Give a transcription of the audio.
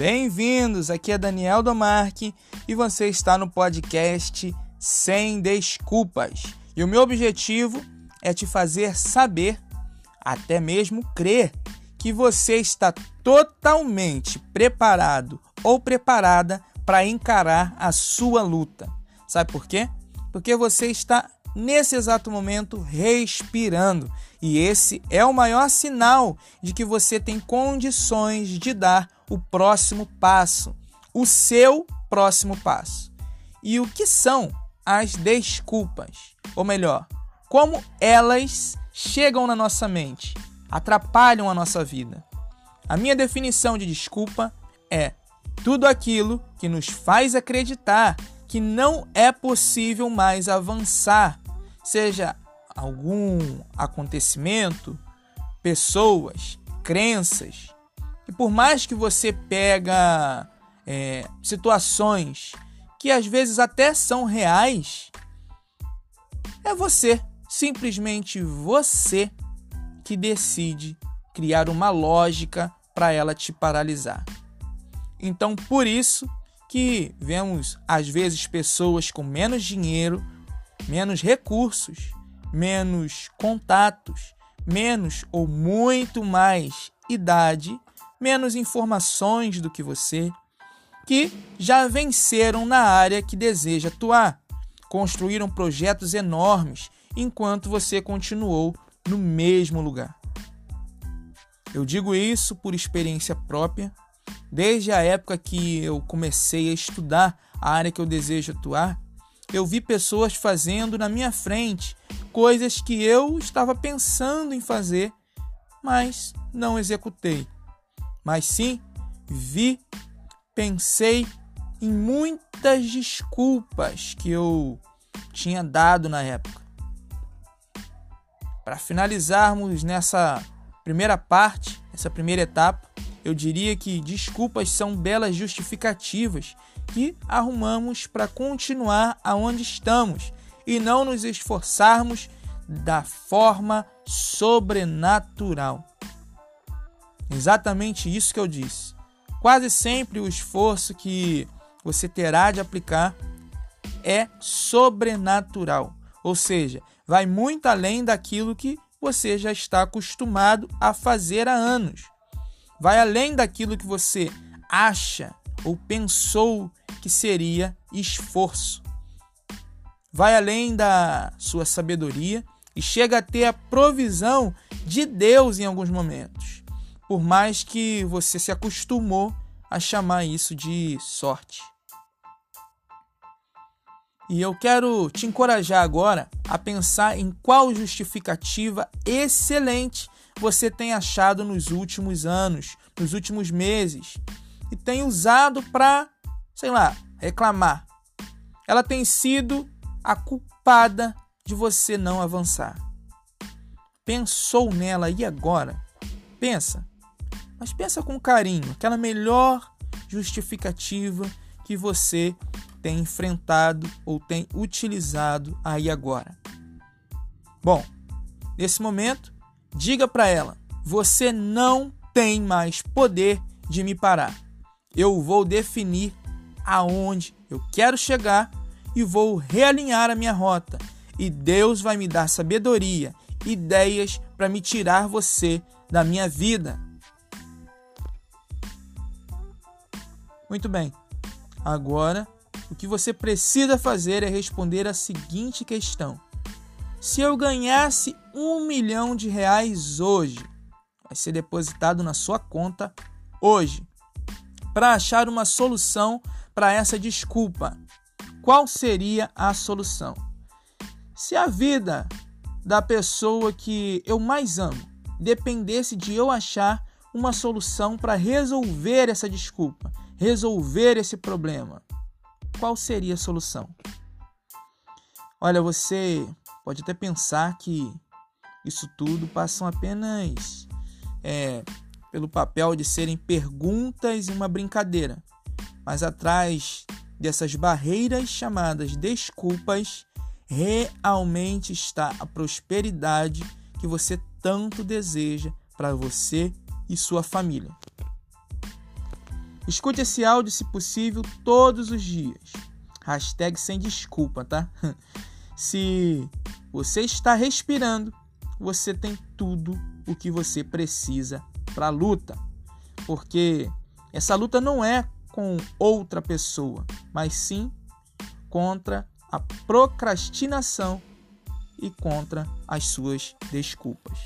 Bem-vindos, aqui é Daniel Domarque e você está no podcast Sem Desculpas. E o meu objetivo é te fazer saber, até mesmo crer, que você está totalmente preparado ou preparada para encarar a sua luta. Sabe por quê? Porque você está nesse exato momento respirando. E esse é o maior sinal de que você tem condições de dar o próximo passo, o seu próximo passo. E o que são as desculpas? Ou melhor, como elas chegam na nossa mente, atrapalham a nossa vida. A minha definição de desculpa é tudo aquilo que nos faz acreditar que não é possível mais avançar, seja algum acontecimento, pessoas, crenças. E por mais que você pega é, situações que às vezes até são reais, é você, simplesmente você, que decide criar uma lógica para ela te paralisar. Então, por isso que vemos às vezes pessoas com menos dinheiro, menos recursos, menos contatos, menos ou muito mais idade, menos informações do que você, que já venceram na área que deseja atuar, construíram projetos enormes enquanto você continuou no mesmo lugar. Eu digo isso por experiência própria, Desde a época que eu comecei a estudar a área que eu desejo atuar, eu vi pessoas fazendo na minha frente coisas que eu estava pensando em fazer, mas não executei. Mas sim, vi, pensei em muitas desculpas que eu tinha dado na época. Para finalizarmos nessa primeira parte, essa primeira etapa, eu diria que desculpas são belas justificativas que arrumamos para continuar aonde estamos e não nos esforçarmos da forma sobrenatural. Exatamente isso que eu disse. Quase sempre o esforço que você terá de aplicar é sobrenatural, ou seja, vai muito além daquilo que você já está acostumado a fazer há anos vai além daquilo que você acha ou pensou que seria esforço. Vai além da sua sabedoria e chega a ter a provisão de Deus em alguns momentos, por mais que você se acostumou a chamar isso de sorte. E eu quero te encorajar agora a pensar em qual justificativa excelente você tem achado nos últimos anos, nos últimos meses e tem usado para, sei lá, reclamar. Ela tem sido a culpada de você não avançar. Pensou nela e agora? Pensa. Mas pensa com carinho, aquela melhor justificativa que você tem enfrentado ou tem utilizado aí agora. Bom, nesse momento, Diga para ela: você não tem mais poder de me parar. Eu vou definir aonde eu quero chegar e vou realinhar a minha rota. E Deus vai me dar sabedoria, ideias para me tirar você da minha vida. Muito bem. Agora, o que você precisa fazer é responder a seguinte questão: se eu ganhasse um milhão de reais hoje, vai ser depositado na sua conta hoje. Para achar uma solução para essa desculpa, qual seria a solução? Se a vida da pessoa que eu mais amo dependesse de eu achar uma solução para resolver essa desculpa, resolver esse problema, qual seria a solução? Olha, você pode até pensar que isso tudo passam apenas é, pelo papel de serem perguntas e uma brincadeira, mas atrás dessas barreiras chamadas desculpas realmente está a prosperidade que você tanto deseja para você e sua família. Escute esse áudio, se possível, todos os dias. Hashtag sem desculpa, tá? Se você está respirando, você tem tudo o que você precisa para a luta. Porque essa luta não é com outra pessoa, mas sim contra a procrastinação e contra as suas desculpas.